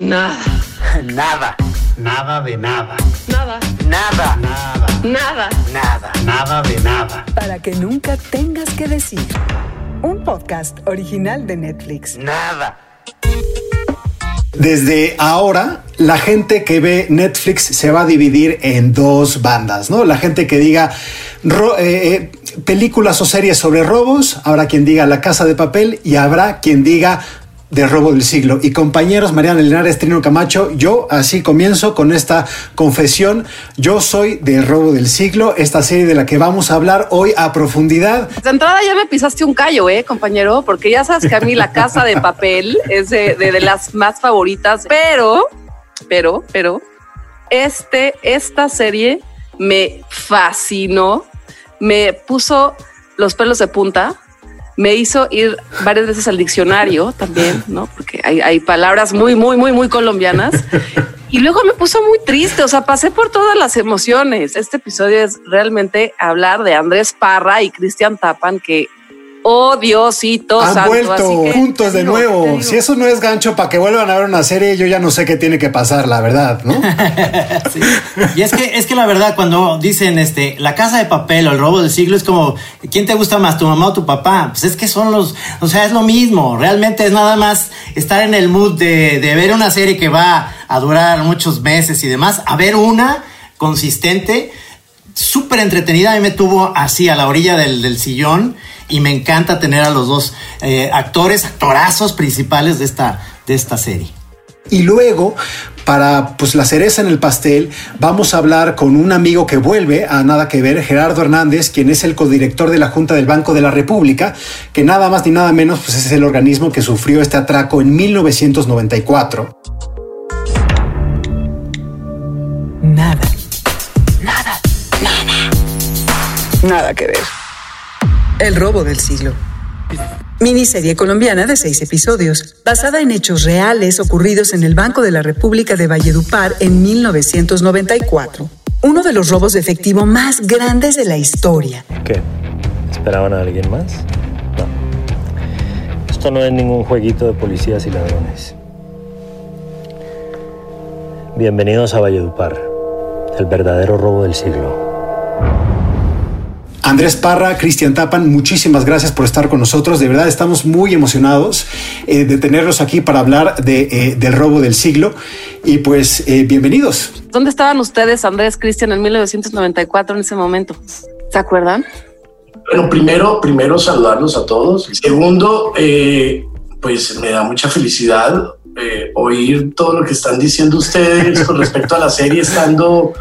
Nada. Nada. Nada de nada. Nada. Nada. Nada. Nada. Nada. Nada de nada. Para que nunca tengas que decir. Un podcast original de Netflix. Nada. Desde ahora, la gente que ve Netflix se va a dividir en dos bandas, ¿no? La gente que diga ro- eh, eh, películas o series sobre robos, habrá quien diga La Casa de Papel y habrá quien diga de robo del siglo. Y compañeros, Mariana Linares, Trino Camacho, yo así comienzo con esta confesión. Yo soy de robo del siglo, esta serie de la que vamos a hablar hoy a profundidad. De entrada ya me pisaste un callo, eh, compañero, porque ya sabes que a mí la casa de papel es de, de- de las más favoritas, pero, pero, pero, este, esta serie me fascinó, me puso los pelos de punta, me hizo ir varias veces al diccionario también, ¿no? Porque hay, hay palabras muy, muy, muy, muy colombianas. Y luego me puso muy triste, o sea, pasé por todas las emociones. Este episodio es realmente hablar de Andrés Parra y Cristian Tapan, que, oh Diosito Han santo, vuelto así que, juntos de digo, nuevo. Si eso no es gancho para que vuelvan a ver una serie, yo ya no sé qué tiene que pasar, la verdad, ¿no? Sí. Y es que, es que la verdad, cuando dicen este, la casa de papel o el robo del siglo, es como, ¿quién te gusta más, tu mamá o tu papá? Pues es que son los, o sea, es lo mismo. Realmente es nada más estar en el mood de, de ver una serie que va a durar muchos meses y demás, a ver una consistente, súper entretenida. A mí me tuvo así a la orilla del, del sillón y me encanta tener a los dos eh, actores, actorazos principales de esta, de esta serie. Y luego, para pues la cereza en el pastel, vamos a hablar con un amigo que vuelve a nada que ver, Gerardo Hernández, quien es el codirector de la Junta del Banco de la República, que nada más ni nada menos pues es el organismo que sufrió este atraco en 1994. Nada. Nada. Nada. Nada que ver. El robo del siglo. Miniserie colombiana de seis episodios, basada en hechos reales ocurridos en el Banco de la República de Valledupar en 1994. Uno de los robos de efectivo más grandes de la historia. ¿Qué? ¿Esperaban a alguien más? No. Esto no es ningún jueguito de policías y ladrones. Bienvenidos a Valledupar, el verdadero robo del siglo. Andrés Parra, Cristian Tapan, muchísimas gracias por estar con nosotros. De verdad estamos muy emocionados eh, de tenerlos aquí para hablar de, eh, del robo del siglo. Y pues eh, bienvenidos. ¿Dónde estaban ustedes, Andrés Cristian, en 1994 en ese momento? ¿Se acuerdan? Bueno, primero, primero saludarlos a todos. Segundo, eh, pues me da mucha felicidad eh, oír todo lo que están diciendo ustedes con respecto a la serie estando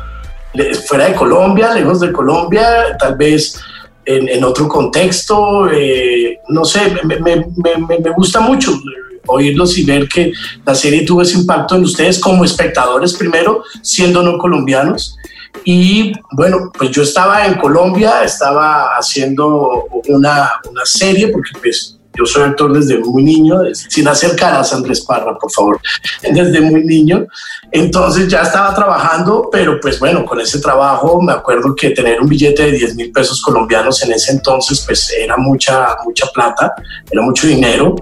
fuera de Colombia, lejos de Colombia, tal vez en, en otro contexto. eh, no sé, me, me- me- me- gusta mucho eh, oírlos y ver que la serie tuvo ese impacto en ustedes como espectadores primero, siendo no colombianos. Y bueno, pues yo estaba en Colombia, estaba haciendo una, una serie, porque pues yo soy actor desde muy niño, sin hacer caras, Andrés Parra, por favor, desde muy niño. Entonces ya estaba trabajando, pero pues bueno, con ese trabajo me acuerdo que tener un billete de 10 mil pesos colombianos en ese entonces pues era mucha, mucha plata, era mucho dinero.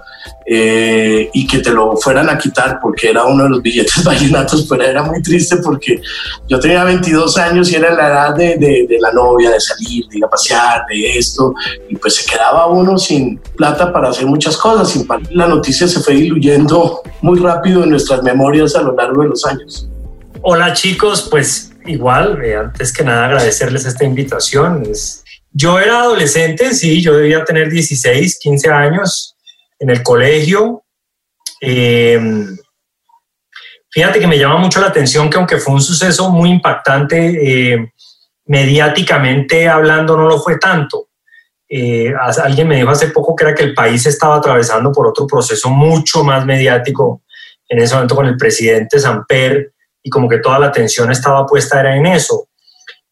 Eh, y que te lo fueran a quitar porque era uno de los billetes vallenatos, pero era muy triste porque yo tenía 22 años y era la edad de, de- de la novia, de salir, de ir a pasear, de esto, y pues se quedaba uno sin plata para hacer muchas cosas. Sin la noticia se fue diluyendo muy rápido en nuestras memorias a lo largo de los años. Hola chicos, pues igual, eh, antes que nada agradecerles esta invitación. Yo era adolescente, sí, yo debía tener 16, 15 años en el colegio. Eh, fíjate que me llama mucho la atención que aunque fue un suceso muy impactante, eh, mediáticamente hablando no lo fue tanto. Eh, alguien me dijo hace poco que era que el país estaba atravesando por otro proceso mucho más mediático en ese momento con el presidente Samper y como que toda la atención estaba puesta era en eso.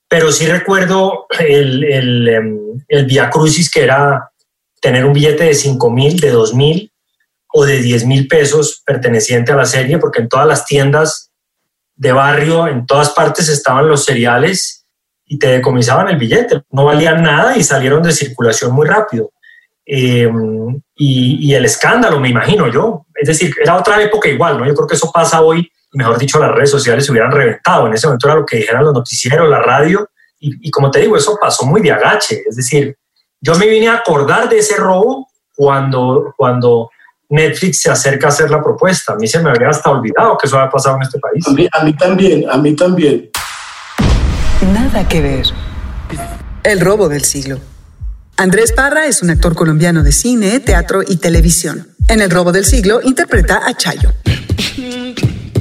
Pero sí recuerdo el, el, em, el Via Crucis que era tener un billete de 5 mil, de 2 mil o de 10 mil pesos perteneciente a la serie, porque en todas las tiendas de barrio, en todas partes estaban los cereales y te decomisaban el billete. No valían nada y salieron de circulación muy rápido. eh, y, el escándalo, me imagino yo. Es decir, era otra época igual, ¿no? Yo creo que eso pasa hoy, mejor dicho, las redes sociales se hubieran reventado. En ese momento era lo que dijeran los noticieros, la radio, y, como te digo, eso pasó muy de agache. Es decir, yo me vine a acordar de ese robo cuando, cuando Netflix se acerca a hacer la propuesta. A mí se me habría hasta olvidado que eso había pasado en este país. A mí, a mí también, a mí también. Nada que ver. El robo del siglo. Andrés Parra es un actor colombiano de cine, teatro y televisión. En El robo del siglo interpreta a Chayo.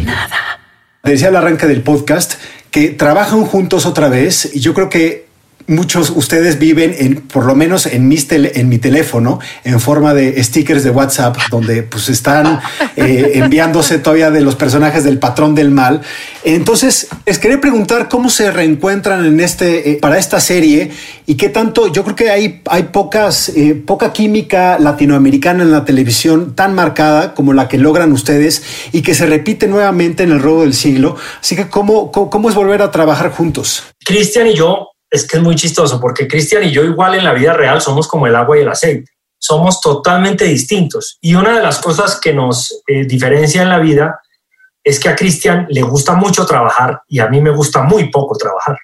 Nada. Decía al arranque del podcast que trabajan juntos otra vez y yo creo que muchos ustedes viven en, por lo menos en, en mi teléfono, en forma de stickers de WhatsApp, donde pues están eh, enviándose todavía de los personajes del patrón del mal. Entonces, les quería preguntar cómo se reencuentran en este, eh, para esta serie y qué tanto, yo creo que hay, hay pocas, eh, poca química latinoamericana en la televisión tan marcada como la que logran ustedes y que se repite nuevamente en el robo del siglo. Así que, ¿cómo, cómo, cómo es volver a trabajar juntos? Cristian y yo es que es muy chistoso porque Cristian y yo igual en la vida real somos como el agua y el aceite. Somos totalmente distintos. Y una de las cosas que nos eh, diferencia en la vida es que a Cristian le gusta mucho trabajar y a mí me gusta muy poco trabajar.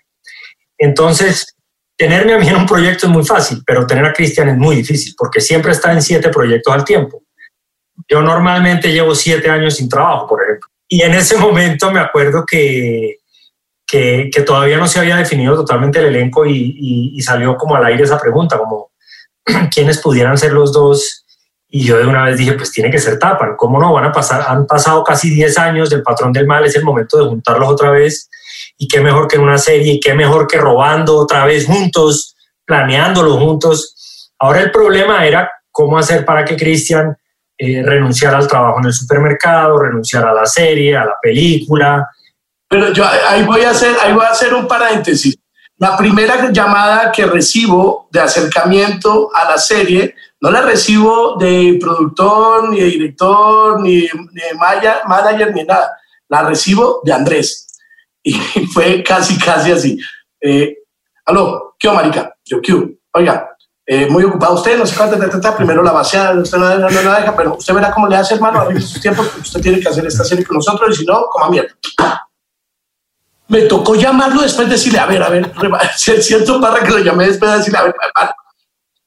Entonces, tenerme a mí en un proyecto es muy fácil, pero tener a Cristian es muy difícil porque siempre está en siete proyectos al tiempo. Yo normalmente llevo siete años sin trabajo, por ejemplo. Y en ese momento me acuerdo que que, todavía no se había definido totalmente el elenco y, salió como al aire esa pregunta, como quiénes pudieran ser los dos. Y yo de una vez dije, pues tiene que ser Tapan, ¿cómo no? Van a pasar, han pasado casi 10 años del patrón del mal, es el momento de juntarlos otra vez. Y qué mejor que en una serie, y qué mejor que robando otra vez juntos, planeándolo juntos. Ahora el problema era cómo hacer para que Cristian eh, renunciara al trabajo en el supermercado, renunciara a la serie, a la película, pero yo ahí voy a hacer, ahí voy a hacer un paréntesis. La primera llamada que recibo de acercamiento a la serie, no la recibo de productor, ni de director, ni de, manager, ni nada. La recibo de Andrés. Y fue casi, casi así. Eh, Aló, ¿qué marica? Yo, ¿qué Oiga, eh, muy ocupado usted, no sé cuánto, primero la vaciada, usted no, no, no, deja, pero usted verá cómo le hace, hermano, a sus tiempos, usted tiene que hacer esta serie con nosotros, y si no, coma mierda me tocó llamarlo después de decirle, a ver, a ver, siento para que lo llamé después de decirle, a ver,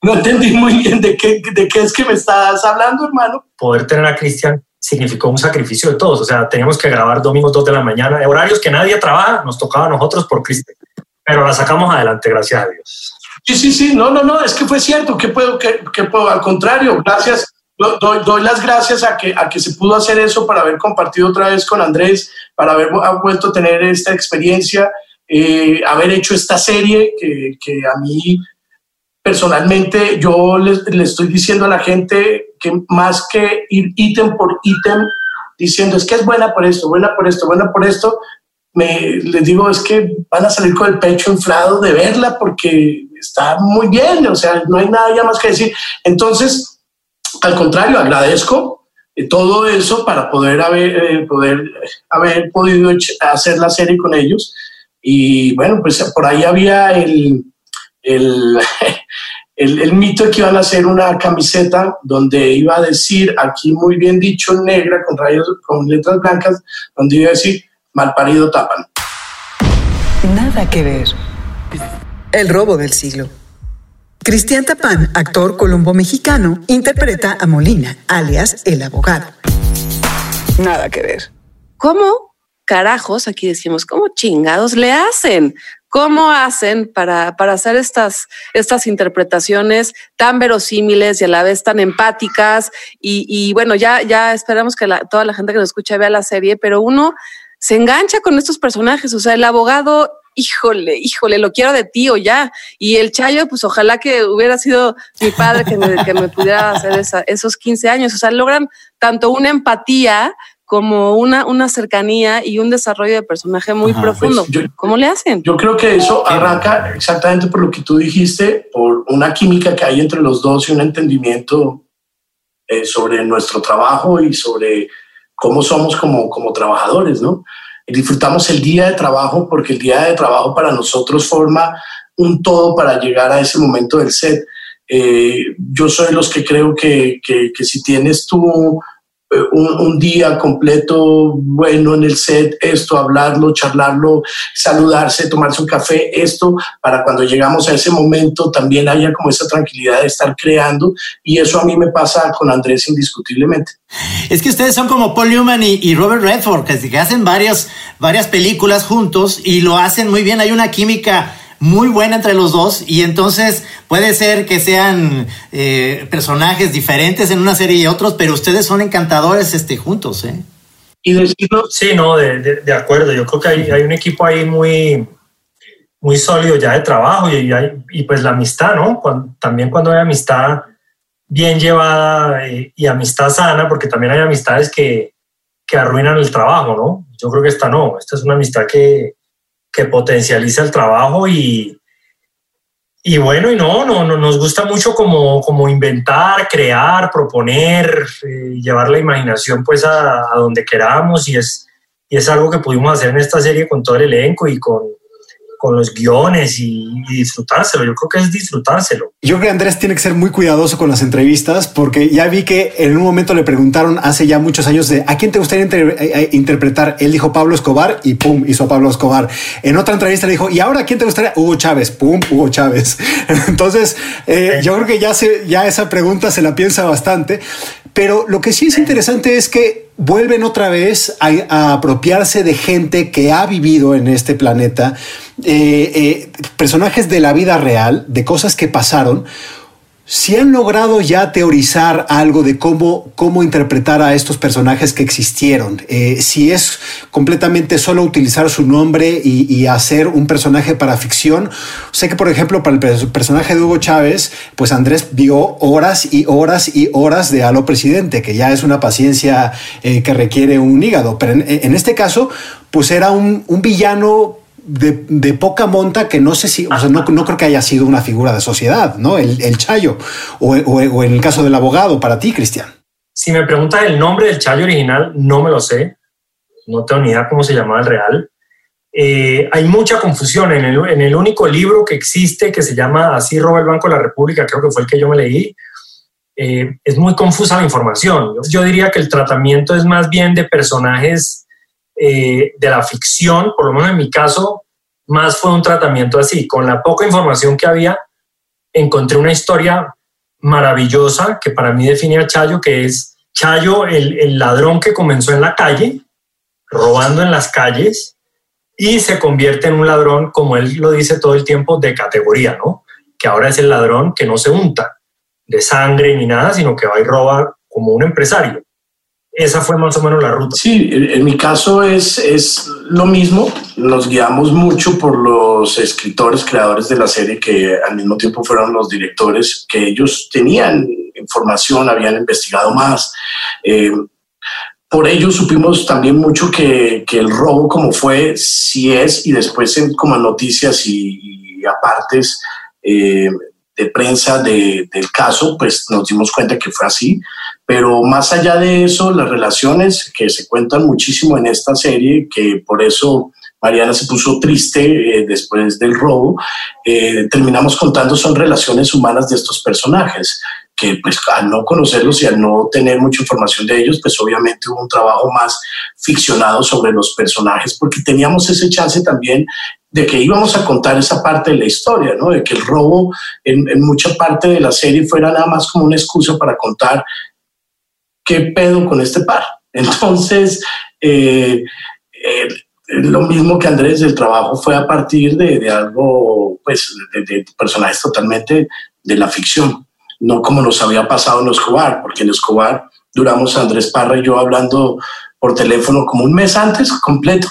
no entendí muy bien de qué, de qué es que me estás hablando, hermano. Poder tener a Cristian significó un sacrificio de todos, o sea, teníamos que grabar domingos 2 de la mañana, horarios que nadie trabaja, nos tocaba a nosotros por Cristian, pero la sacamos adelante, gracias a Dios. Sí, sí, sí, no, no, no, es que fue cierto, que puedo, que, que puedo, al contrario, gracias doy, las gracias a que, a que se pudo hacer eso para haber compartido otra vez con Andrés, para haber vuelto a tener esta experiencia, eh, haber hecho esta serie que, que a mí personalmente yo le, estoy diciendo a la gente que más que ir ítem por ítem diciendo es que es buena por esto, buena por esto, buena por esto, me, les digo es que van a salir con el pecho inflado de verla porque está muy bien, o sea, no hay nada ya más que decir. Entonces, al contrario, agradezco eh, todo eso para poder haber, eh, poder haber podido hacer la serie con ellos. Y bueno, pues por ahí había el, el, el, mito de que iban a hacer una camiseta donde iba a decir, aquí muy bien dicho, negra, con rayos, con letras blancas, donde iba a decir, mal parido tapan. Nada que ver. El robo del siglo. Cristian Tapán, actor colombo-mexicano, interpreta a Molina, alias el abogado. Nada que ver. ¿Cómo carajos, aquí decimos, cómo chingados le hacen? ¿Cómo hacen para, para hacer estas, estas interpretaciones tan verosímiles y a la vez tan empáticas? Y, bueno, ya, ya esperamos que toda la gente que nos escucha vea la serie, pero uno se engancha con estos personajes. O sea, el abogado híjole, híjole, lo quiero de ti o ya. Y el Chayo, pues ojalá que hubiera sido mi padre que me, que me pudiera hacer esos 15 años. O sea, logran tanto una empatía como una, una cercanía y un desarrollo de personaje muy profundo. Pues ¿Cómo le hacen? Yo creo que eso arranca exactamente por lo que tú dijiste, por una química que hay entre los dos y un entendimiento eh, sobre nuestro trabajo y sobre cómo somos como, como trabajadores, ¿no? Disfrutamos el día de trabajo porque el día de trabajo para nosotros forma un todo para llegar a ese momento del set. Eh, yo soy los que creo que, que, que si tienes tú un, día completo bueno en el set, esto, hablarlo, charlarlo, saludarse, tomarse un café, esto, para cuando llegamos a ese momento también haya como esa tranquilidad de estar creando y eso a mí me pasa con Andrés indiscutiblemente. Es que ustedes son como Paul Newman y, y Robert Redford, que, que hacen varias, varias películas juntos y lo hacen muy bien, hay una química muy buena entre los dos y entonces puede ser que sean eh, personajes diferentes en una serie y otros, pero ustedes son encantadores este, juntos. ¿eh? Y decirlo, sí, no, de, de, de, acuerdo. Yo creo que hay, hay, un equipo ahí muy, muy sólido ya de trabajo y, y pues la amistad, ¿no? También cuando hay amistad bien llevada y, eh, y, amistad sana, porque también hay amistades que, que arruinan el trabajo, ¿no? Yo creo que esta no, esta es una amistad que, que potencializa el trabajo y, y bueno, y no, no, no, nos gusta mucho como, como inventar, crear, proponer, eh, llevar la imaginación pues a, a, donde queramos y es, y es algo que pudimos hacer en esta serie con todo el elenco y con, con los guiones y, y, disfrutárselo. Yo creo que es disfrutárselo. Yo creo que Andrés tiene que ser muy cuidadoso con las entrevistas porque ya vi que en un momento le preguntaron hace ya muchos años de a quién te gustaría inter eh, interpretar. Él dijo Pablo Escobar y pum, hizo Pablo Escobar. En otra entrevista le dijo, ¿y ahora quién te gustaría? Hugo Chávez, pum, Hugo Chávez. Entonces, eh, yo creo que ya, se, ya esa pregunta se la piensa bastante. Pero lo que sí es interesante es que vuelven otra vez a, apropiarse de gente que ha vivido en este planeta, eh, eh, personajes de la vida real, de cosas que pasaron. Si han logrado ya teorizar algo de cómo, cómo interpretar a estos personajes que existieron, eh, si es completamente solo utilizar su nombre y, hacer un personaje para ficción. Sé que, por ejemplo, para el personaje de Hugo Chávez, pues Andrés vio horas y horas y horas de Halo Presidente, que ya es una paciencia eh, que requiere un hígado. Pero en, este caso, pues era un villano de, poca monta que no sé si, o sea, no, no, creo que haya sido una figura de sociedad, ¿no? El, el Chayo, o, o, o, en el caso del abogado, para ti, Cristian. Si me preguntas el nombre del Chayo original, no me lo sé, no tengo ni idea cómo se llamaba el real. Eh, hay mucha confusión en el, en el, único libro que existe que se llama Así roba el Banco de la República, creo que fue el que yo me leí. Eh, es muy confusa la información. Yo diría que el tratamiento es más bien de personajes eh, de la ficción, por lo menos en mi caso, más fue un tratamiento así. Con la poca información que había, encontré una historia maravillosa que para mí define a Chayo, que es Chayo, el, el ladrón que comenzó en la calle, robando en las calles, y se convierte en un ladrón, como él lo dice todo el tiempo, de categoría, ¿no? Que ahora es el ladrón que no se unta de sangre ni nada, sino que va y roba como un empresario esa fue más o menos la ruta. Sí, en mi caso es, es lo mismo. Nos guiamos mucho por los escritores, creadores de la serie, que al mismo tiempo fueron los directores, que ellos tenían información, habían investigado más. Eh, por ello supimos también mucho que, que, el robo como fue, si es, y después en, como noticias y, y apartes eh, de prensa de, del caso, pues nos dimos cuenta que fue así. Pero más allá de eso, las relaciones que se cuentan muchísimo en esta serie, que por eso Mariana se puso triste eh, después del robo, eh, terminamos contando son relaciones humanas de estos personajes, que pues al no conocerlos y al no tener mucha información de ellos, pues obviamente hubo un trabajo más ficcionado sobre los personajes, porque teníamos ese chance también de que íbamos a contar esa parte de la historia, ¿no? de que el robo en, mucha parte de la serie fuera nada más como una excusa para contar ¿qué pedo con este par? Entonces, eh, eh, lo mismo que Andrés, el trabajo fue a partir de, algo, pues, de, personajes totalmente de la ficción, no como nos había pasado en Escobar, porque en Escobar duramos Andrés Parra y yo hablando por teléfono como un mes antes completo.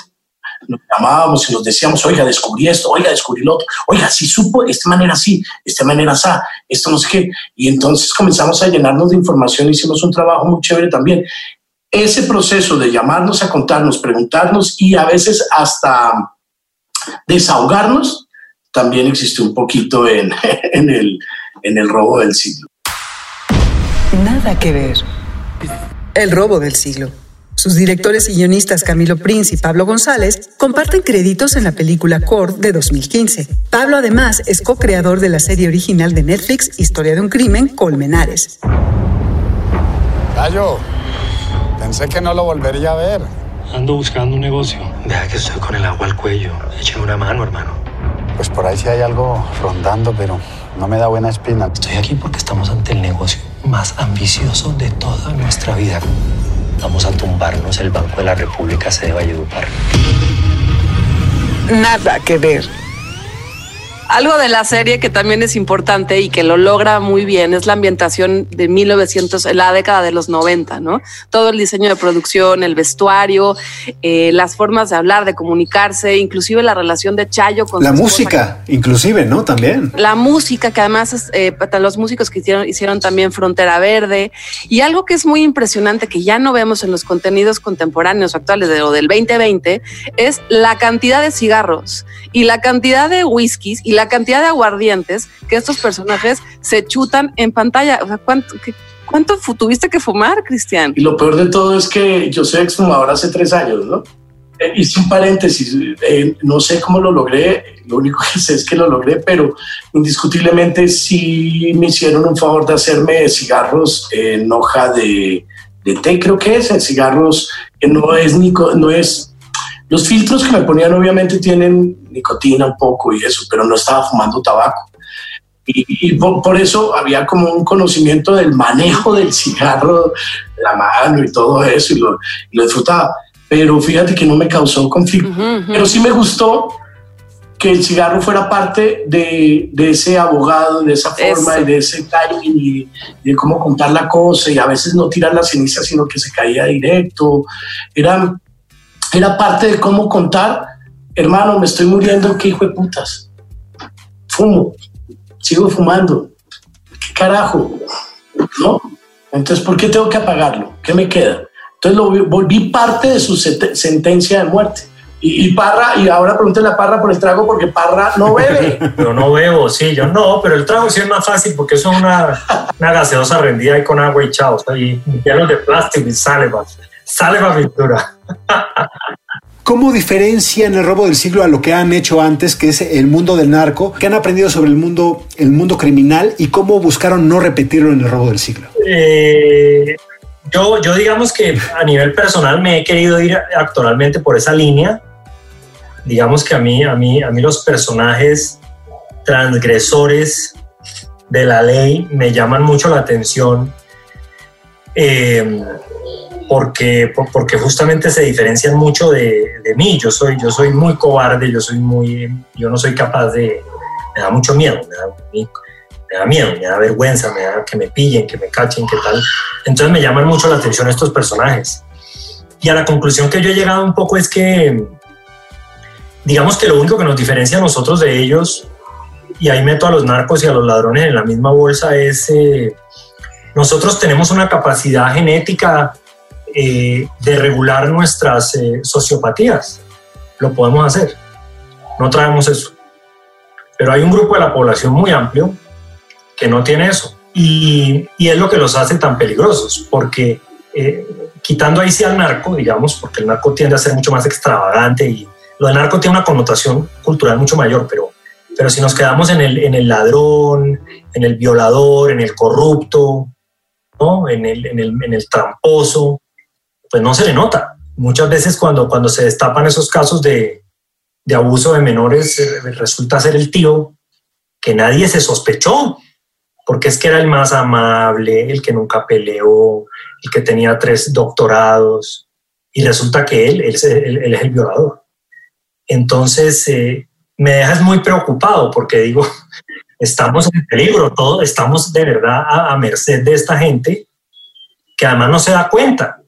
Nos llamábamos y nos decíamos, oiga, descubrí esto, oiga, descubrí lo otro, oiga, si supo, esta manera sí, esta manera sí, esto no sé qué. Y entonces comenzamos a llenarnos de información, hicimos un trabajo muy chévere también. Ese proceso de llamarnos a contarnos, preguntarnos y a veces hasta desahogarnos, también existe un poquito en, en, el, en el robo del siglo. Nada que ver. El robo del siglo Sus directores y guionistas Camilo Prince y Pablo González comparten créditos en la película Cord de 2015. Pablo además es co-creador de la serie original de Netflix Historia de un crimen, Colmenares. Gallo, pensé que no lo volvería a ver. Ando buscando un negocio. Deja que estoy con el agua al cuello. Écheme una mano, hermano. Pues por ahí sí hay algo rondando, pero no me da buena espina. Estoy aquí porque estamos ante el negocio más ambicioso de toda nuestra vida. Vamos a tumbarnos el Banco de la República se de Valledupar. Nada que ver. Algo de la serie que también es importante y que lo logra muy bien es la ambientación de 1900, en la década de los 90, ¿no? Todo el diseño de producción, el vestuario, eh, las formas de hablar, de comunicarse, inclusive la relación de Chayo con La música, inclusive, ¿no? También. La música, que además es, eh, los músicos que hicieron, hicieron también Frontera Verde. Y algo que es muy impresionante, que ya no vemos en los contenidos contemporáneos actuales de, o del 2020, es la cantidad de cigarros y la cantidad de whiskies y la cantidad de aguardientes que estos personajes se chutan en pantalla. O sea, ¿cuánto, qué- cuánto tuviste que fumar, Cristian? Y lo peor de todo es que yo soy exfumador hace tres años, ¿no? Eh, hice un paréntesis, eh, no sé cómo lo logré, lo único que sé es que lo logré, pero indiscutiblemente sí me hicieron un favor de hacerme cigarros en hoja de, de té, creo que es, en cigarros que no es, nico, no es los filtros que me ponían obviamente tienen nicotina un poco y eso, pero no estaba fumando tabaco. Y, y por, por eso había como un conocimiento del manejo del cigarro, la mano y todo eso, y lo, y lo disfrutaba. Pero fíjate que no me causó conflicto. Ujú, ujú. Pero sí me gustó que el cigarro fuera parte de, de ese abogado, de esa forma Eso. y de ese timing y de cómo contar la cosa y a veces no tirar la ceniza, sino que se caía directo. Era, era parte de cómo contar, hermano, me estoy muriendo, qué hijo de putas. Fumo, sigo fumando. ¿Qué carajo? ¿No? Entonces, ¿por qué tengo que apagarlo? ¿Qué me queda? Entonces lo volví parte de su sentencia de muerte. Y, y Parra, y ahora pregúntale a Parra por el trago porque Parra no bebe. Yo no bebo, sí, yo no, pero el trago sí es más fácil porque eso es una, una gaseosa rendida ahí con agua y chao, y hielos de plástico y sale, va, sale va pintura. ¿Cómo diferencian el robo del siglo a lo que han hecho antes, que es el mundo del narco? ¿Qué han aprendido sobre el mundo, el mundo criminal y cómo buscaron no repetirlo en el robo del siglo? Eh, yo, yo digamos que a nivel personal me he querido ir actualmente por esa línea. Digamos que a mí, a mí, a mí los personajes transgresores de la ley me llaman mucho la atención eh, porque, por- porque justamente se diferencian mucho de, de mí. Yo soy, yo soy muy cobarde, yo soy muy, yo no soy capaz de, me da mucho miedo, me da, me da miedo, me da vergüenza, me da que me pillen, que me cachen, que tal. Entonces me llaman mucho la atención estos personajes. Y a la conclusión que yo he llegado un poco es que, digamos que lo único que nos diferencia a nosotros de ellos, y ahí meto a los narcos y a los ladrones en la misma bolsa, es eh, nosotros tenemos una capacidad genética eh, de regular nuestras eh, sociopatías. Lo podemos hacer. No traemos eso. Pero hay un grupo de la población muy amplio que no tiene eso. Y, y es lo que los hace tan peligrosos, porque eh, quitando ahí sí al narco, digamos, porque el narco tiende a ser mucho más extravagante y lo del narco tiene una connotación cultural mucho mayor, pero, pero si nos quedamos en el, en el ladrón, en el violador, en el corrupto, ¿no? en, el, en, el, en el tramposo, pues no se le nota. Muchas veces cuando, cuando se destapan esos casos de, de abuso de menores, eh, resulta ser el tío que nadie se sospechó, porque es que era el más amable, el que nunca peleó, el que tenía tres doctorados, y resulta que él, él, es- el violador. Entonces, eh, me dejas muy preocupado porque digo, estamos en peligro, todos estamos de verdad a, a merced de esta gente que además no se da cuenta.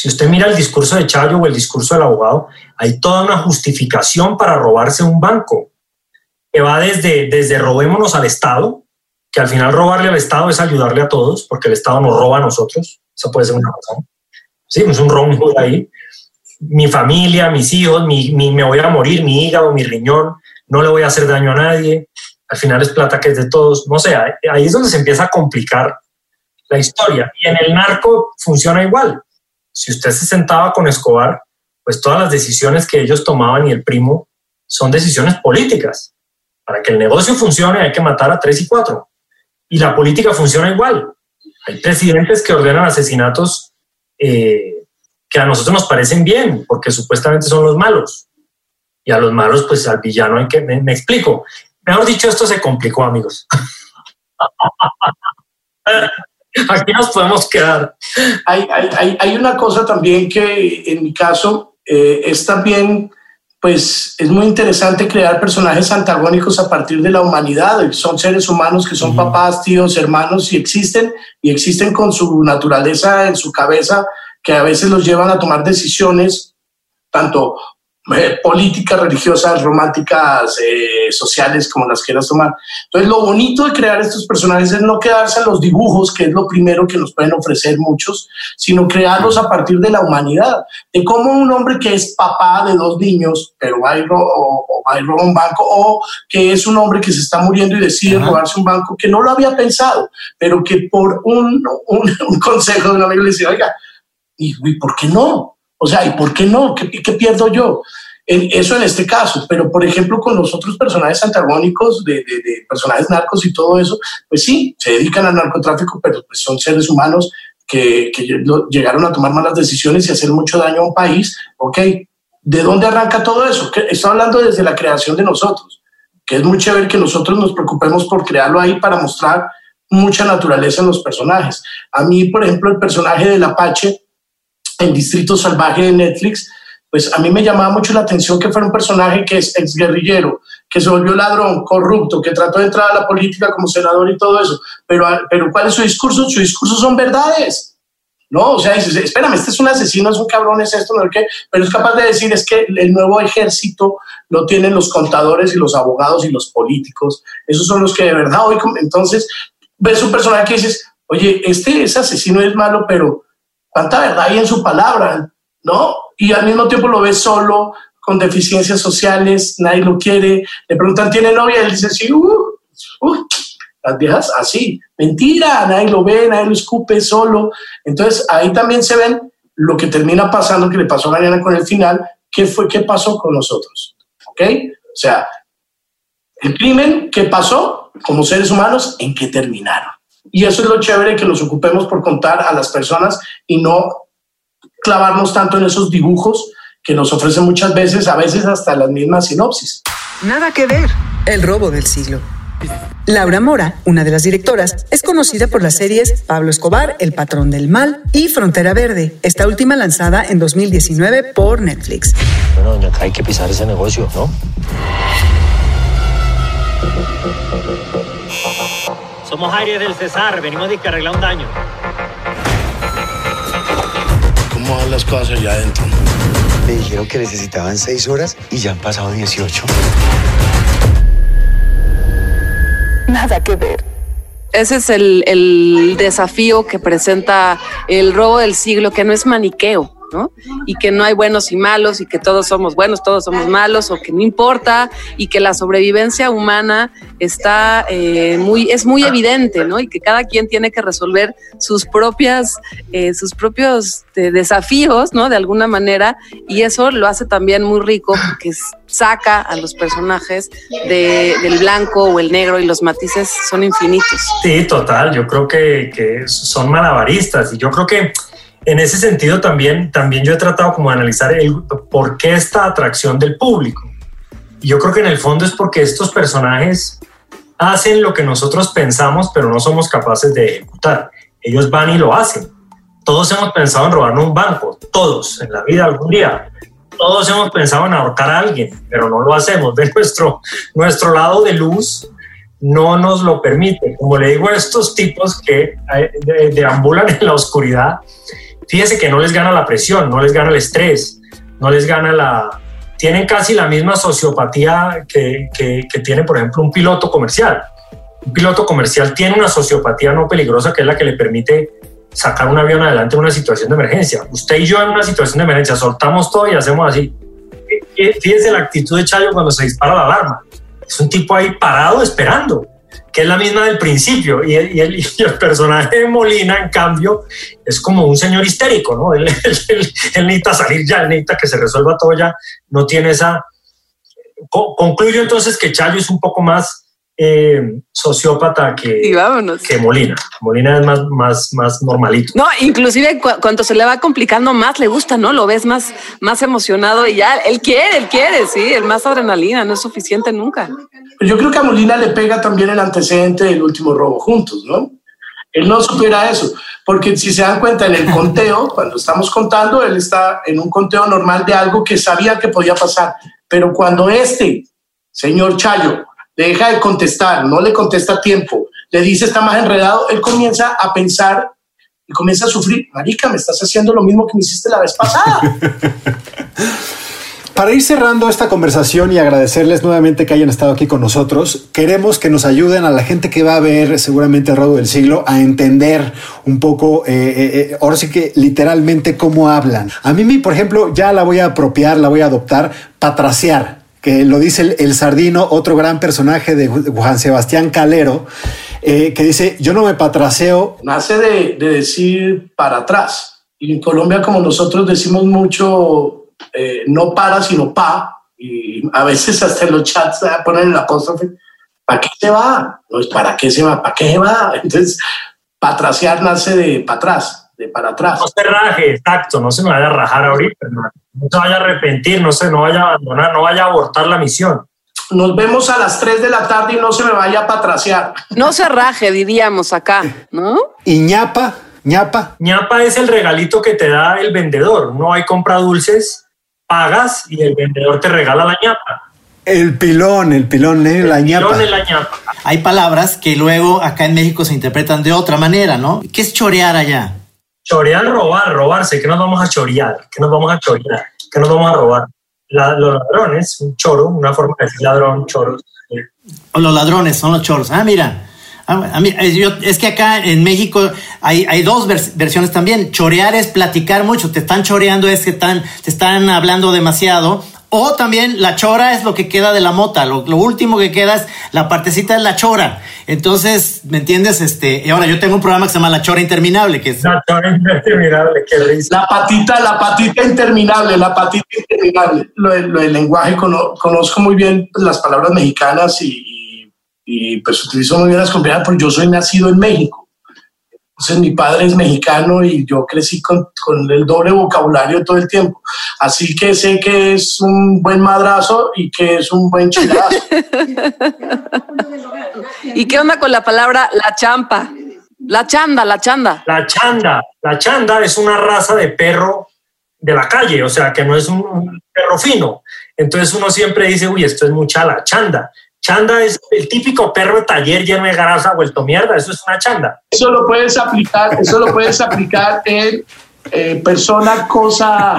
Si usted mira el discurso de Chayo o el discurso del abogado, hay toda una justificación para robarse un banco, que va desde, desde robémonos al Estado, que al final robarle al Estado es ayudarle a todos, porque el Estado nos roba a nosotros, eso puede ser una razón. Sí, es un Robin Hood ahí. Mi familia, mis hijos, mi, mi- me voy a morir, mi hígado, mi riñón, no le voy a hacer daño a nadie, al final es plata que es de todos, no sé, ahí es donde se empieza a complicar la historia. Y en el narco funciona igual. Si usted se sentaba con Escobar, pues todas las decisiones que ellos tomaban y el primo son decisiones políticas. Para que el negocio funcione hay que matar a tres y cuatro. Y la política funciona igual. Hay presidentes que ordenan asesinatos eh, que a nosotros nos parecen bien, porque supuestamente son los malos. Y a los malos, pues al villano hay que... Me, me explico. Mejor dicho, esto se complicó, amigos. Aquí nos podemos quedar. Hay, hay, una cosa también que en mi caso eh, es también, pues es muy interesante crear personajes antagónicos a partir de la humanidad. Son seres humanos que son papás, tíos, hermanos y existen y existen con su naturaleza en su cabeza que a veces los llevan a tomar decisiones tanto eh, políticas, religiosas, románticas, eh, sociales, como las quieras tomar. Entonces, lo bonito de crear estos personajes es no quedarse en los dibujos, que es lo primero que nos pueden ofrecer muchos, sino crearlos a partir de la humanidad, de cómo un hombre que es papá de dos niños, pero va a ir, ro o, o va a ir un banco, o que es un hombre que se está muriendo y decide Ajá. robarse un banco, que no lo había pensado, pero que por un, un, un consejo de un amigo le dice, oiga, ¿y, y por qué no? O sea, ¿y por qué no? ¿Qué, qué pierdo yo? En, eso en este caso, pero por ejemplo con los otros personajes antagónicos de, de, de, personajes narcos y todo eso, pues sí, se dedican al narcotráfico, pero pues son seres humanos que, que llegaron a tomar malas decisiones y hacer mucho daño a un país. Ok, ¿de dónde arranca todo eso? Estoy hablando desde la creación de nosotros, que es muy chévere que nosotros nos preocupemos por crearlo ahí para mostrar mucha naturaleza en los personajes. A mí, por ejemplo, el personaje del Apache en Distrito Salvaje de Netflix, pues a mí me llamaba mucho la atención que fuera un personaje que es exguerrillero, que se volvió ladrón, corrupto, que trató de entrar a la política como senador y todo eso. Pero, pero ¿cuál es su discurso? Su discurso son verdades. No, o sea, dices, espérame, este es un asesino, es un cabrón, es esto, no es qué, pero es capaz de decir es que el nuevo ejército lo tienen los contadores y los abogados y los políticos. Esos son los que de verdad hoy, entonces, ves un personaje que dices, oye, este es asesino, es malo, pero ¿cuánta verdad hay en su palabra? ¿No? y al mismo tiempo lo ves solo, con deficiencias sociales, nadie lo quiere, le preguntan, ¿tiene novia? Él dice, sí, uh, uh, las viejas así, mentira, nadie lo ve, nadie lo escupe, solo. Entonces ahí también se ven lo que termina pasando, que le pasó a Mariana con el final, qué fue, qué pasó con nosotros, ¿ok? O sea, el crimen, ¿qué pasó como seres humanos? ¿En qué terminaron? Y eso es lo chévere que nos ocupemos por contar a las personas y no clavarnos tanto en esos dibujos que nos ofrecen muchas veces, a veces hasta las mismas sinopsis. Nada que ver. El robo del siglo. Laura Mora, una de las directoras, es conocida por las series Pablo Escobar, El Patrón del Mal y Frontera Verde, esta última lanzada en 2019 por Netflix. Bueno, doña, acá hay que pisar ese negocio, ¿no? Somos Aires del Cesar, venimos de que arreglar un daño cómo van las cosas allá adentro. Me dijeron que necesitaban seis horas y ya han pasado 18. Nada que ver. Ese es el, el desafío que presenta el robo del siglo, que no es maniqueo. ¿No? Y que no hay buenos y malos y que todos somos buenos, todos somos malos o que no importa y que la sobrevivencia humana está eh, muy, es muy evidente, ¿no? Y que cada quien tiene que resolver sus propias, eh, sus propios eh, desafíos, ¿no? De alguna manera y eso lo hace también muy rico porque saca a los personajes de, del blanco o el negro y los matices son infinitos. Sí, total, yo creo que, que son malabaristas y yo creo que en ese sentido también, también yo he tratado como de analizar el por qué esta atracción del público. Yo creo que en el fondo es porque estos personajes hacen lo que nosotros pensamos, pero no somos capaces de ejecutar. Ellos van y lo hacen. Todos hemos pensado en robarnos un banco, todos en la vida algún día. Todos hemos pensado en ahorcar a alguien, pero no lo hacemos. De nuestro, nuestro lado de luz no nos lo permite. Como le digo a estos tipos que deambulan en la oscuridad, fíjese que no les gana la presión, no les gana el estrés, no les gana la... Tienen casi la misma sociopatía que, que, tiene, por ejemplo, un piloto comercial. Un piloto comercial tiene una sociopatía no peligrosa que es la que le permite sacar un avión adelante en una situación de emergencia. Usted y yo en una situación de emergencia soltamos todo y hacemos así. Fíjese la actitud de Chayo cuando se dispara la alarma. Es un tipo ahí parado esperando. Que es la misma del principio. Y el, personaje de Molina, en cambio, es como un señor histérico, ¿no? Él, él- necesita salir ya, él necesita que se resuelva todo ya, no tiene esa... Co- concluyo entonces que Chayo es un poco más eh, sociópata que, vámonos. que Molina. Molina es más, más, más normalito. No, inclusive cu cuando se le va complicando más le gusta, ¿no? Lo ves más, más emocionado y ya, él quiere, él quiere, sí, el más adrenalina, no es suficiente nunca. Yo creo que a Molina le pega también el antecedente del último robo juntos, ¿no? Él no supera eso, porque si se dan cuenta en el conteo, cuando estamos contando, él está en un conteo normal de algo que sabía que podía pasar, pero cuando este señor Chayo deja de contestar, no le contesta a tiempo, le dice está más enredado, él comienza a pensar y comienza a sufrir, marica, me estás haciendo lo mismo que me hiciste la vez pasada. Para ir cerrando esta conversación y agradecerles nuevamente que hayan estado aquí con nosotros, queremos que nos ayuden a la gente que va a ver seguramente el robo del siglo a entender un poco, eh, eh, eh, ahora sí que literalmente cómo hablan. A mí, por ejemplo, ya la voy a apropiar, la voy a adoptar, patraciar, que lo dice el, el Sardino, otro gran personaje de Juan Sebastián Calero, eh, que dice, yo no me patraceo. Nace de, de decir para atrás. Y en Colombia, como nosotros decimos mucho, eh, no para, sino pa, y a veces hasta en los chats ponen el apóstrofe, ¿para qué se va? No es para qué se va, ¿para qué se va? Entonces, patraciar nace de para atrás, de para atrás. No se raje, exacto, no se me vaya a rajar ahorita, hermano. No se vaya a arrepentir, no se no vaya a abandonar, no vaya a abortar la misión. Nos vemos a las 3 de la tarde y no se me vaya a patraciar. No se raje, diríamos acá, ¿no? Y ñapa, ñapa. ñapa es el regalito que te da el vendedor. Uno va y compra dulces, pagas y el vendedor te regala la ñapa. El pilón, el pilón, eh, la ñapa. Pilón es la ñapa. Hay palabras que luego acá en México se interpretan de otra manera, ¿no? ¿Qué es chorear allá? Chorear, robar, robarse. ¿Qué nos vamos a chorear? ¿Qué nos vamos a chorear? ¿Qué nos vamos a robar? Los ladrones, un choro, una forma de decir ladrón, choro. los ladrones son los choros. Ah, mira. Ah, es que acá en México hay, hay dos vers- versiones también. Chorear es platicar mucho. Te están choreando, es que están, te están hablando demasiado. O también la chora es lo que queda de la mota. Lo, lo último que queda es la partecita de la chora. Entonces, ¿me entiendes? Este, y ahora yo tengo un programa que se llama La Chora Interminable, que es La chora interminable, qué risa. La patita, la patita interminable, la patita interminable. Lo, del- lo del lenguaje, cono- conozco muy bien las palabras mexicanas y, y- y, pues utilizo muy bien las colombianas porque yo soy nacido en México. Entonces mi padre es mexicano y yo crecí con, con el doble vocabulario todo el tiempo. Así que sé que es un buen madrazo y que es un buen chilazo. ¿Y qué onda con la palabra la champa? La chanda, la chanda. La chanda. La chanda es una raza de perro de la calle, o sea, que no es un, un perro fino. Entonces uno siempre dice, uy, esto es mucha la chanda. Chanda es el típico perro de taller lleno de grasa vuelto mierda, eso es una chanda. Eso lo puedes aplicar, eso lo puedes aplicar en eh, persona, cosa,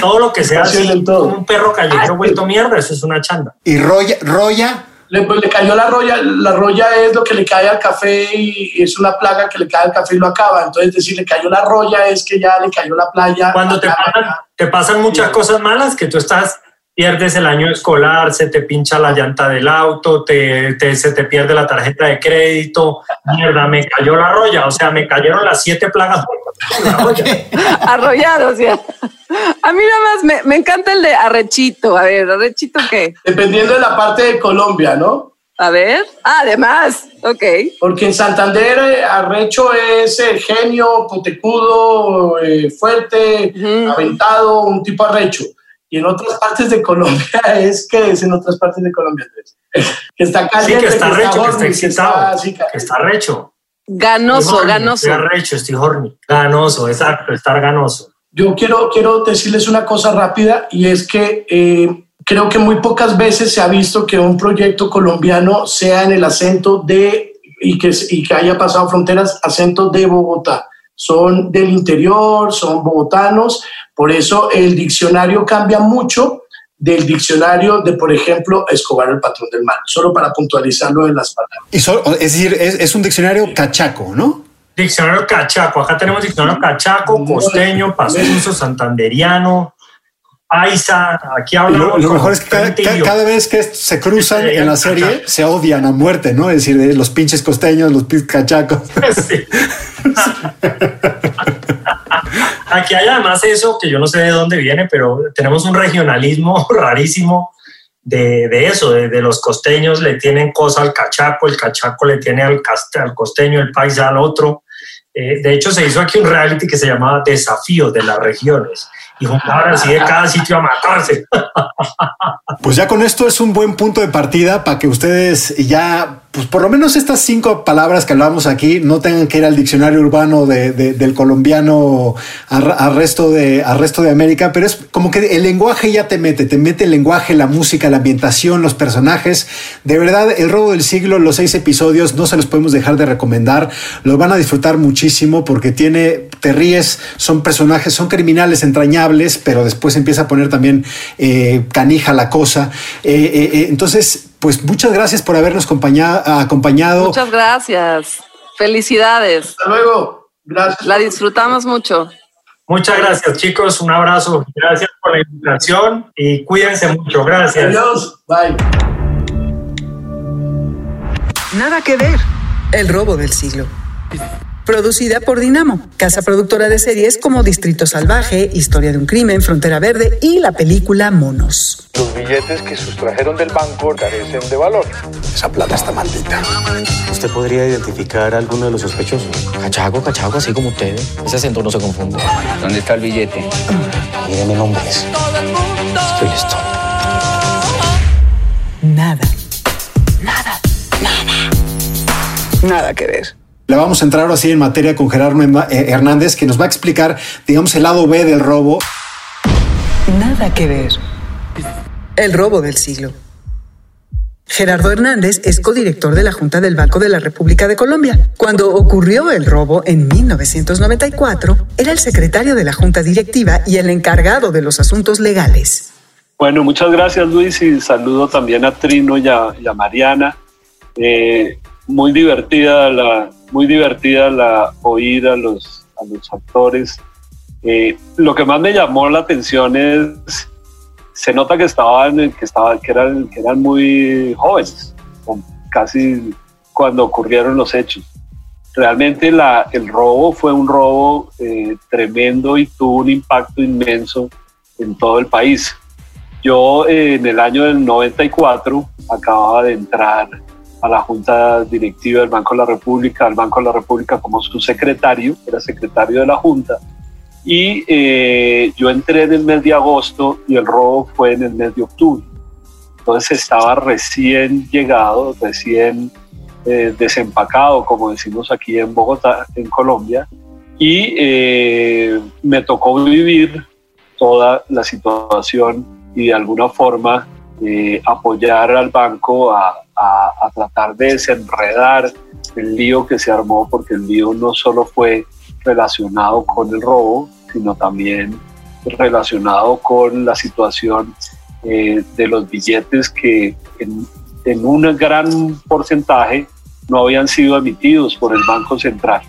Todo lo que sea así, todo. un perro callejero vuelto mierda, eso es una chanda. Y roya, roya, Le, pues, le cayó la roya, la roya es lo que le cae al café y es una plaga que le cae al café y lo acaba. Entonces, decir le cayó la roya es que ya le cayó la playa. Cuando te pasan, te pasan muchas cosas malas que tú estás, pierdes el año escolar, se te pincha la llanta del auto, te, te- se te pierde la tarjeta de crédito, mierda, me cayó la roya, o sea, me cayeron las siete plagas. La roya. Arrollados ya. A mí nada más me, me encanta el de arrechito. A ver, arrechito qué. Dependiendo de la parte de Colombia, ¿no? A ver. Ah, además. Ok. Porque en Santander eh, arrecho es eh, genio, potecudo, eh, fuerte, aventado, un tipo arrecho. Y en otras partes de Colombia es que es en otras partes de Colombia. Andrés? que está Sí, caliente, que está horny, recho, que está excitado, que está recho. Ganoso, horny, ganoso. Estoy recho, estoy horny. Ganoso, exacto, estar ganoso. Yo quiero, quiero decirles una cosa rápida y es que eh, creo que muy pocas veces se ha visto que un proyecto colombiano sea en el acento de y que, y que haya pasado fronteras, acento de Bogotá. Son del interior, son bogotanos, por eso el diccionario cambia mucho del diccionario de, por ejemplo, Escobar el patrón del mal, solo para puntualizarlo en las palabras. y so- es decir, es, es un diccionario cachaco, ¿no? Diccionario cachaco, acá tenemos diccionario cachaco, costeño, pastuso, santanderiano, paisa, aquí hablamos. Lo, mejor es que cada, 20 ca- idiomas. cada vez que se cruzan en la serie se odian a muerte, ¿no? Es decir, de los pinches costeños, los pinches cachacos. Sí. Aquí hay además eso que yo no sé de dónde viene, pero tenemos un regionalismo rarísimo de, de eso, de, los costeños le tienen cosa al cachaco, el cachaco le tiene al costeño, el paisa al otro. Eh, de hecho, se hizo aquí un reality que se llamaba Desafío de las Regiones y juntaban así de cada sitio a matarse. Pues ya con esto es un buen punto de partida para que ustedes ya, pues por lo menos estas cinco palabras que hablamos aquí no tengan que ir al diccionario urbano de- de- del colombiano al, resto de, resto de América, pero es como que el lenguaje ya te mete, te mete el lenguaje, la música, la ambientación, los personajes. De verdad, el robo del siglo, los seis episodios, no se los podemos dejar de recomendar. Los van a disfrutar muchísimo porque tiene, te ríes, son personajes, son criminales entrañables, pero después empieza a poner también eh, canija la cosa. Eh, eh, eh, entonces, pues muchas gracias por habernos acompañado. Muchas gracias. Felicidades. Hasta luego. Gracias. La disfrutamos mucho. Muchas gracias, chicos. Un abrazo. Gracias por la invitación y cuídense mucho. Gracias. Adiós. Bye. Nada que ver. El robo del siglo. Producida por Dinamo, casa productora de series como Distrito Salvaje, Historia de un Crimen, Frontera Verde y la película Monos. Los billetes que sustrajeron del banco carecen de valor. Esa plata está maldita. ¿Usted podría identificar a alguno de los sospechosos? Cachaco, cachaco, así como ustedes. Ese acento no se confunde. ¿Dónde está el billete? Míreme nombres. Estoy listo. Nada. Nada. Nada. Nada que ver. Le vamos a entrar ahora sí en materia con Gerardo eh, Hernández, que nos va a explicar, digamos, el lado B del robo. Nada que ver. El robo del siglo. Gerardo Hernández es codirector de la Junta del Banco de la República de Colombia. Cuando ocurrió el robo en 1994, era el secretario de la Junta Directiva y el encargado de los asuntos legales. Bueno, muchas gracias Luis y saludo también a Trino y a, y a Mariana. Eh, muy divertida la, muy divertida la oír a los, a los actores. Eh, lo que más me llamó la atención es, se nota que estaban, que estaban, que eran, que eran muy jóvenes, casi cuando ocurrieron los hechos. Realmente la, el robo fue un robo eh, tremendo y tuvo un impacto inmenso en todo el país. Yo eh, en el año del 94 acababa de entrar a la Junta Directiva del Banco de la República, al Banco de la República como su secretario, era secretario de la Junta, y eh, yo entré en el mes de agosto y el robo fue en el mes de octubre. Entonces estaba recién llegado, recién eh, desempacado, como decimos aquí en Bogotá, en Colombia, y eh, me tocó vivir toda la situación y de alguna forma eh, apoyar al banco a, a, a, tratar de desenredar el lío que se armó, porque el lío no solo fue relacionado con el robo, sino también relacionado con la situación eh, de los billetes que en, en un gran porcentaje no habían sido emitidos por el Banco Central.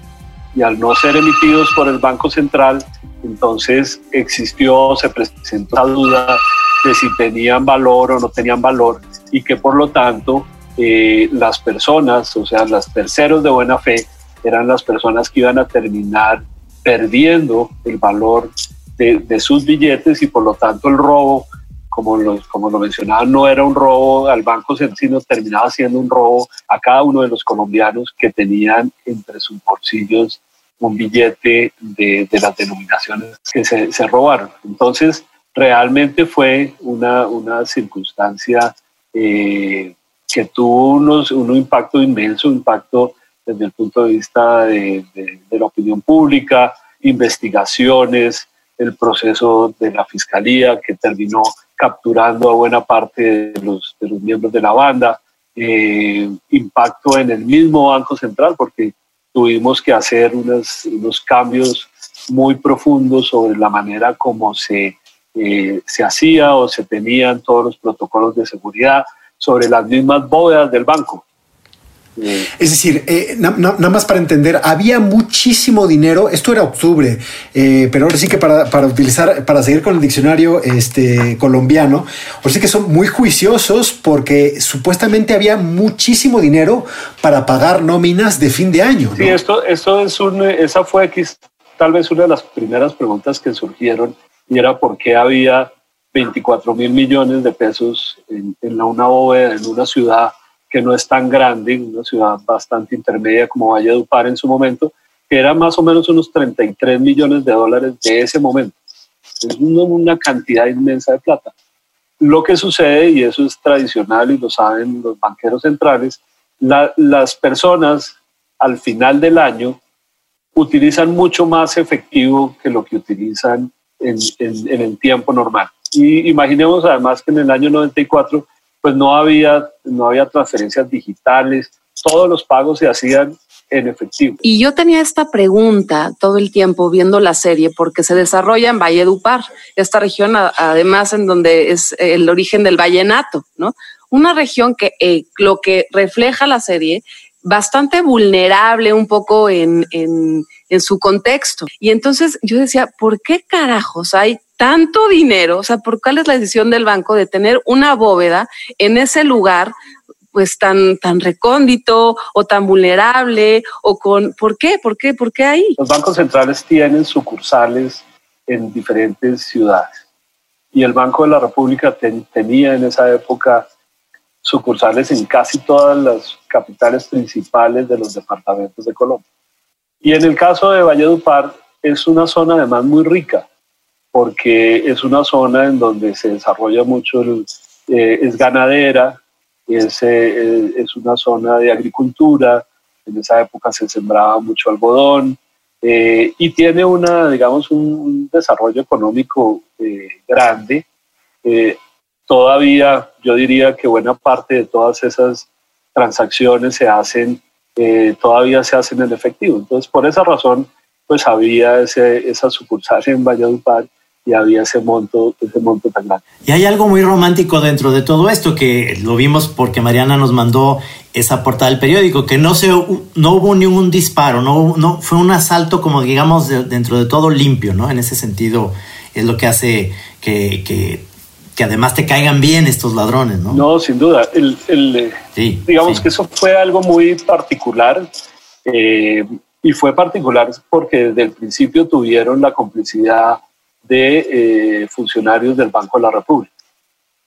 Y al no ser emitidos por el Banco Central, entonces existió, se presentó la duda de si tenían valor o no tenían valor y que por lo tanto eh, las personas, o sea, los terceros de buena fe, eran las personas que iban a terminar perdiendo el valor de, de sus billetes y por lo tanto el robo, como lo, como lo mencionaba, no era un robo al banco, sino terminaba siendo un robo a cada uno de los colombianos que tenían entre sus bolsillos un billete de, de las denominaciones que se, se robaron. Entonces, realmente fue una, una circunstancia eh, que tuvo unos, un impacto inmenso, impacto desde el punto de vista de, la opinión pública, investigaciones, el proceso de la fiscalía que terminó capturando a buena parte de los, de los miembros de la banda, eh, impacto en el mismo Banco Central, porque tuvimos que hacer unos cambios muy profundos sobre la manera como se eh, se hacía o se tenían todos los protocolos de seguridad sobre las mismas bóvedas del banco. Es decir, eh, nada más para entender, había muchísimo dinero, esto era octubre, eh, pero ahora sí que para, para, utilizar, para seguir con el diccionario este, colombiano, ahora sí que son muy juiciosos porque supuestamente había muchísimo dinero para pagar nóminas de fin de año. Sí, esto, esto es un, esa fue tal vez una de las primeras preguntas que surgieron y era por qué había 24 mil millones de pesos en, en una bóveda, en una ciudad que no es tan grande, una ciudad bastante intermedia como Valledupar en su momento, que era más o menos unos 33 millones de dólares de ese momento. Es una cantidad inmensa de plata. Lo que sucede, y eso es tradicional y lo saben los banqueros centrales, las personas al final del año utilizan mucho más efectivo que lo que utilizan en, en el tiempo normal. Y imaginemos además que en el año 94 pues no había, no había transferencias digitales, todos los pagos se hacían en efectivo. Y yo tenía esta pregunta todo el tiempo viendo la serie, porque se desarrolla en Valledupar, esta región además en donde es el origen del vallenato, ¿no? Una región que eh, lo que refleja la serie bastante vulnerable un poco en, en, su contexto. Y entonces yo decía, ¿por qué carajos hay tanto dinero? O sea, ¿por cuál es la decisión del banco de tener una bóveda en ese lugar? pues tan, tan recóndito o tan vulnerable o con ¿por qué? ¿Por qué? ¿Por qué ahí? Los bancos centrales tienen sucursales en diferentes ciudades y el Banco de la República tenía en esa época sucursales en casi todas las capitales principales de los departamentos de Colombia. Y en el caso de Valledupar es una zona además muy rica porque es una zona en donde se desarrolla mucho, eh, es ganadera, es, eh, es una zona de agricultura, en esa época se sembraba mucho algodón eh, y tiene una, digamos, un desarrollo económico grande. Todavía yo diría que buena parte de todas esas transacciones se hacen, todavía se hacen en efectivo. Entonces, por esa razón, pues había ese, esa sucursal en Valladolid y había ese monto, ese monto tan grande. Y hay algo muy romántico dentro de todo esto, que lo vimos porque Mariana nos mandó esa portada del periódico, que no, se, no hubo ningún disparo, no, no fue un asalto como digamos dentro de todo limpio, ¿no? En ese sentido es lo que hace que, que además te caigan bien estos ladrones, ¿no? No, sin duda. El, el, sí, digamos que eso fue algo muy particular. Eh, y fue particular porque desde el principio tuvieron la complicidad de eh, funcionarios del Banco de la República.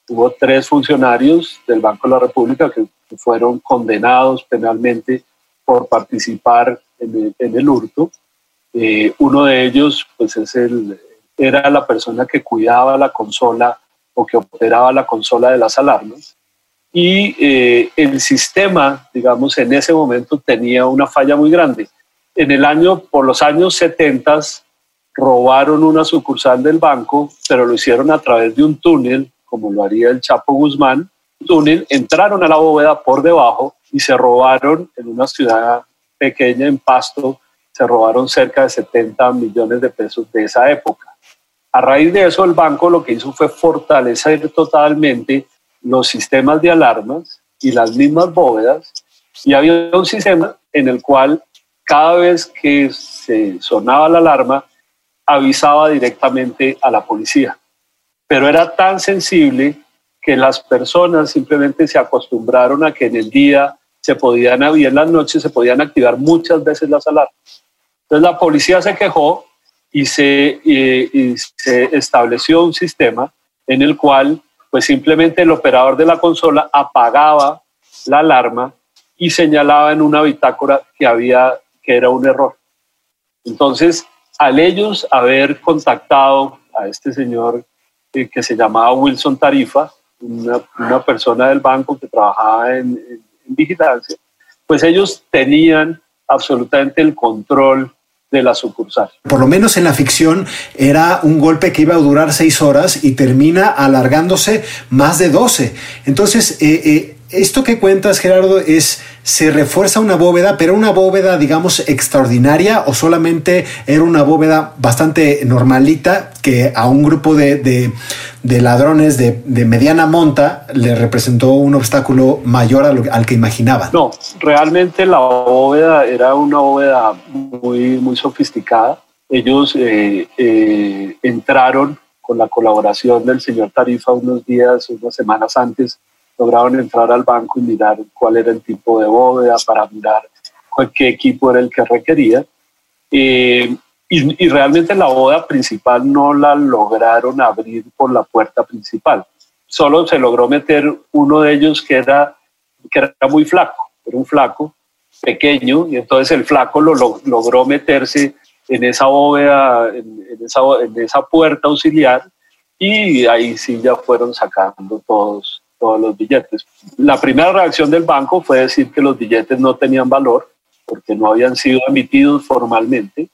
Hubo tres funcionarios del Banco de la República que, fueron condenados penalmente por participar en el, hurto. Eh, uno de ellos pues es el, era la persona que cuidaba la consola o que operaba la consola de las alarmas. Y eh, el sistema, digamos, en ese momento tenía una falla muy grande. En el año, por los años 70, robaron una sucursal del banco, pero lo hicieron a través de un túnel, como lo haría el Chapo Guzmán. Túnel, entraron a la bóveda por debajo y se robaron en una ciudad pequeña en Pasto, se robaron cerca de 70 millones de pesos de esa época. A raíz de eso, el banco lo que hizo fue fortalecer totalmente los sistemas de alarmas y las mismas bóvedas, y había un sistema en el cual cada vez que se sonaba la alarma, avisaba directamente a la policía. Pero era tan sensible que las personas simplemente se acostumbraron a que en el día se podían y en las noches se podían activar muchas veces las alarmas. Entonces la policía se quejó y se, y, se estableció un sistema en el cual pues simplemente el operador de la consola apagaba la alarma y señalaba en una bitácora que había que era un error. Entonces, al ellos haber contactado a este señor eh, que se llamaba Wilson Tarifa, una, persona del banco que trabajaba en, vigilancia, pues ellos tenían absolutamente el control de la sucursal. Por lo menos en la ficción era un golpe que iba a durar seis horas y termina alargándose más de doce. Entonces, eh, eh, esto que cuentas, Gerardo, es se refuerza una bóveda, pero una bóveda, digamos, extraordinaria o solamente era una bóveda bastante normalita que a un grupo de, ladrones de, mediana monta le representó un obstáculo mayor al que imaginaban. No, realmente la bóveda era una bóveda muy, muy sofisticada. Ellos eh, eh, entraron con la colaboración del señor Tarifa unos días, unas semanas antes lograron entrar al banco y mirar cuál era el tipo de bóveda para mirar qué equipo era el que requería. Eh, y, realmente la bóveda principal no la lograron abrir por la puerta principal. Solo se logró meter uno de ellos que era, que era muy flaco, era un flaco pequeño, y entonces el flaco lo, logró meterse en esa bóveda, en, esa, en esa puerta auxiliar, y ahí sí ya fueron sacando todos todos los billetes. La primera reacción del banco fue decir que los billetes no tenían valor porque no habían sido emitidos formalmente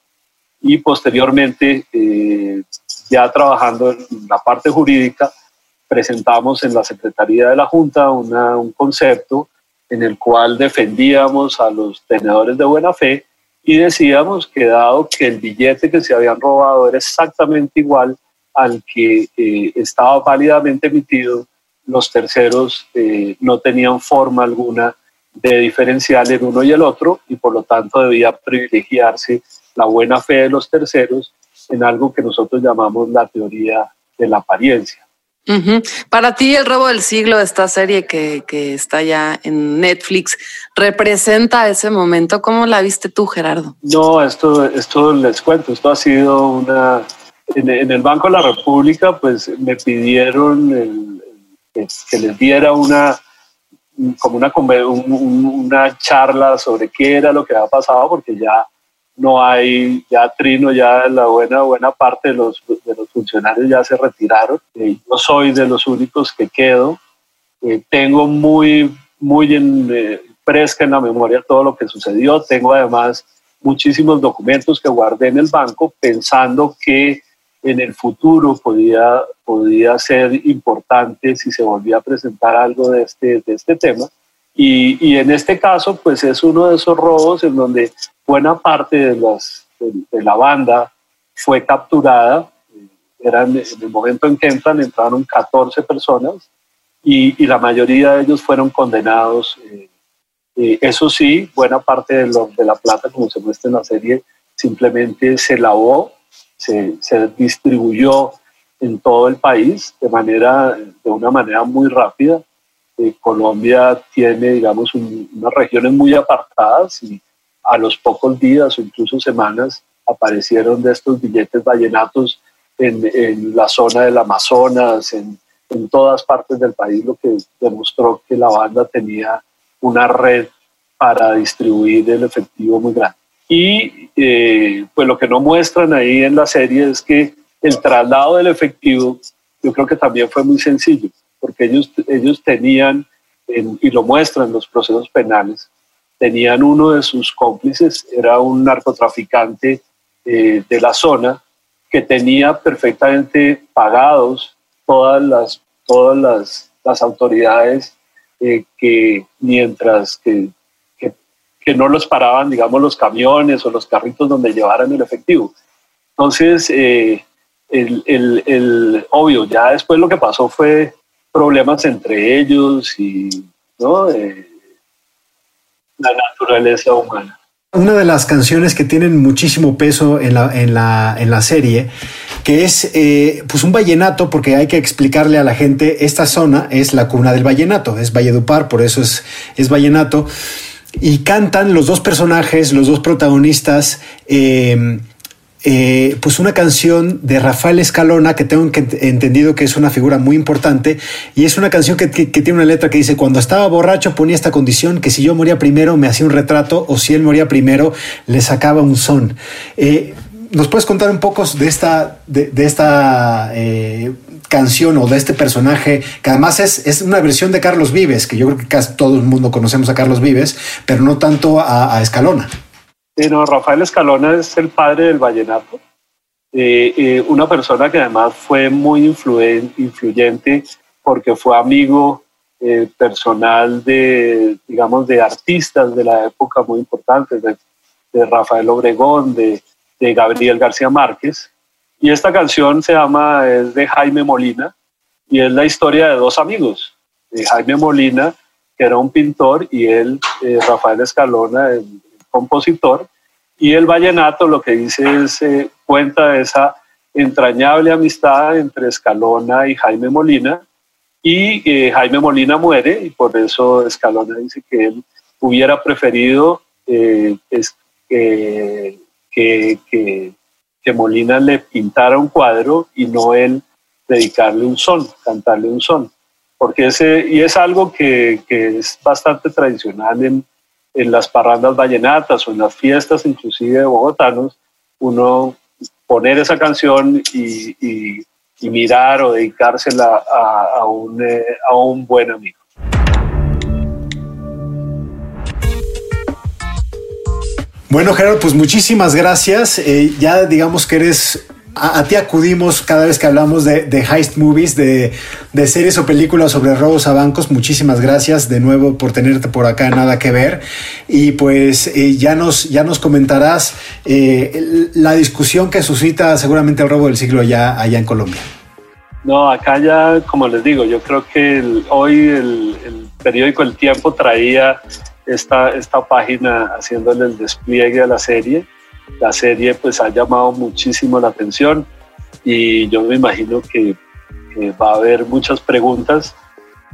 y posteriormente, eh, ya trabajando en la parte jurídica, presentamos en la Secretaría de la Junta un concepto en el cual defendíamos a los tenedores de buena fe y decíamos que dado que el billete que se habían robado era exactamente igual al que eh, estaba válidamente emitido, los terceros eh, no tenían forma alguna de diferenciar el uno y el otro y por lo tanto debía privilegiarse la buena fe de los terceros en algo que nosotros llamamos la teoría de la apariencia. Para ti, el robo del siglo, esta serie que, que, está ya en Netflix, representa ese momento. ¿Cómo la viste tú, Gerardo? No, esto, esto les cuento. Esto ha sido una. En, en el Banco de la República, pues me pidieron el, que, les diera una, como una, una charla sobre qué era lo que había pasado, porque ya no hay, ya Trino, ya la buena, buena parte de los, de los funcionarios ya se retiraron. Eh, yo soy de los únicos que quedo. Eh, tengo muy, muy en, eh, fresca en la memoria todo lo que sucedió. Tengo además muchísimos documentos que guardé en el banco pensando que en el futuro podía, podía ser importante si se volvía a presentar algo de este, de este tema. Y, y, en este caso, pues es uno de esos robos en donde buena parte de, las, de, la banda fue capturada. Eran, en el momento en que entran, entraron 14 personas y, y la mayoría de ellos fueron condenados. Eh, eh, eso sí, buena parte de, lo, de la plata, como se muestra en la serie, simplemente se lavó se, distribuyó en todo el país de, manera, de una manera muy rápida. Eh, Colombia tiene, digamos, unas regiones muy apartadas y a los pocos días o incluso semanas aparecieron de estos billetes vallenatos en, en la zona del Amazonas, en, en, todas partes del país, lo que demostró que la banda tenía una red para distribuir el efectivo muy grande. Y eh, pues lo que no muestran ahí en la serie es que el traslado del efectivo yo creo que también fue muy sencillo, porque ellos, ellos tenían, y lo muestran en los procesos penales, tenían uno de sus cómplices, era un narcotraficante eh, de la zona, que tenía perfectamente pagados todas las, todas las, las autoridades eh, que mientras que que no los paraban, digamos, los camiones o los carritos donde llevaran el efectivo. Entonces, eh, el, el, el, obvio, ya después lo que pasó fue problemas entre ellos y ¿no? Eh, la naturaleza humana. Una de las canciones que tienen muchísimo peso en la, en la, en la serie, que es eh, pues un vallenato, porque hay que explicarle a la gente, esta zona es la cuna del vallenato, es Valledupar, por eso es, es vallenato y cantan los dos personajes, los dos protagonistas, eh, eh, pues una canción de Rafael Escalona que tengo entendido que es una figura muy importante y es una canción que, tiene una letra que dice cuando estaba borracho ponía esta condición que si yo moría primero me hacía un retrato o si él moría primero le sacaba un son. Eh, ¿Nos puedes contar un poco de esta, de, esta canción o de este personaje, que además es, es, una versión de Carlos Vives, que yo creo que casi todo el mundo conocemos a Carlos Vives, pero no tanto a, Escalona. no, Rafael Escalona es el padre del vallenato, eh, eh, una persona que además fue muy influyente porque fue amigo eh, personal de, digamos, de artistas de la época muy importantes, de, de Rafael Obregón, de, de, Gabriel García Márquez. Y esta canción se llama, es de Jaime Molina, y es la historia de dos amigos, de Jaime Molina, que era un pintor, y él, eh, Rafael Escalona, el, compositor, y el vallenato lo que dice es, eh, cuenta esa entrañable amistad entre Escalona y Jaime Molina, y eh, Jaime Molina muere y por eso Escalona dice que él hubiera preferido eh, eh, que, que, que, Molina le pintara un cuadro y no él dedicarle un son, cantarle un son. Porque ese, y es algo que, que es bastante tradicional en, en las parrandas vallenatas o en las fiestas inclusive de bogotanos, uno poner esa canción y, y mirar o dedicársela a, a, un, eh, a un buen amigo. Bueno, Gerardo, pues muchísimas gracias. Eh, ya digamos que eres a, ti acudimos cada vez que hablamos de, heist movies, de, series o películas sobre robos a bancos. Muchísimas gracias de nuevo por tenerte por acá, nada que ver. Y pues eh, ya, nos, ya nos comentarás eh, la discusión que suscita seguramente el robo del siglo allá, allá en Colombia. No, acá ya, como les digo, yo creo que hoy el, periódico El Tiempo traía esta, esta página haciéndole el despliegue a la serie la serie pues ha llamado muchísimo la atención y yo me imagino que, que va a haber muchas preguntas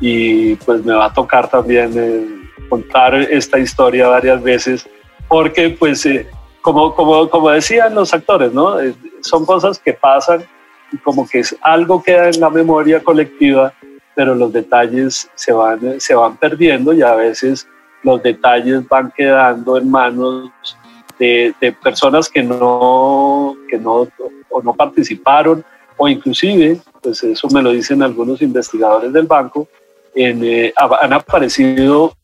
y pues me va a tocar también eh, contar esta historia varias veces porque pues eh, como, como, como decían los actores, ¿no? Eh, son cosas que pasan y como que es, algo queda en la memoria colectiva, pero los detalles se van, se van perdiendo y a veces los detalles van quedando en manos de, personas que no, que no, o no participaron o inclusive, pues eso me lo dicen algunos investigadores del banco, en, eh, han aparecido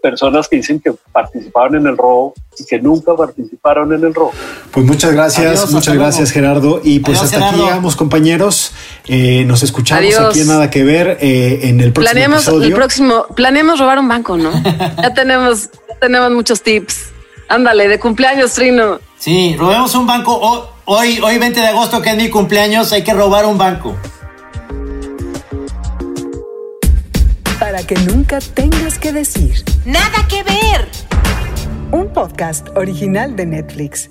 personas que dicen que participaron en el robo y que nunca participaron en el robo. Pues muchas gracias, Adiós, muchas gracias Gerardo. Y pues Adiós, hasta Gerardo. aquí llegamos compañeros. Eh, nos escuchamos Adiós. aquí en Nada que Ver eh, en el próximo planeemos episodio. El próximo, planeemos robar un banco, ¿no? ya tenemos, ya tenemos muchos tips. Ándale, de cumpleaños, Trino. Sí, robemos un banco. Hoy, hoy 20 de agosto, que es mi cumpleaños, hay que robar un banco. Para que nunca tengas que decir. Nada que ver. Un podcast original de Netflix.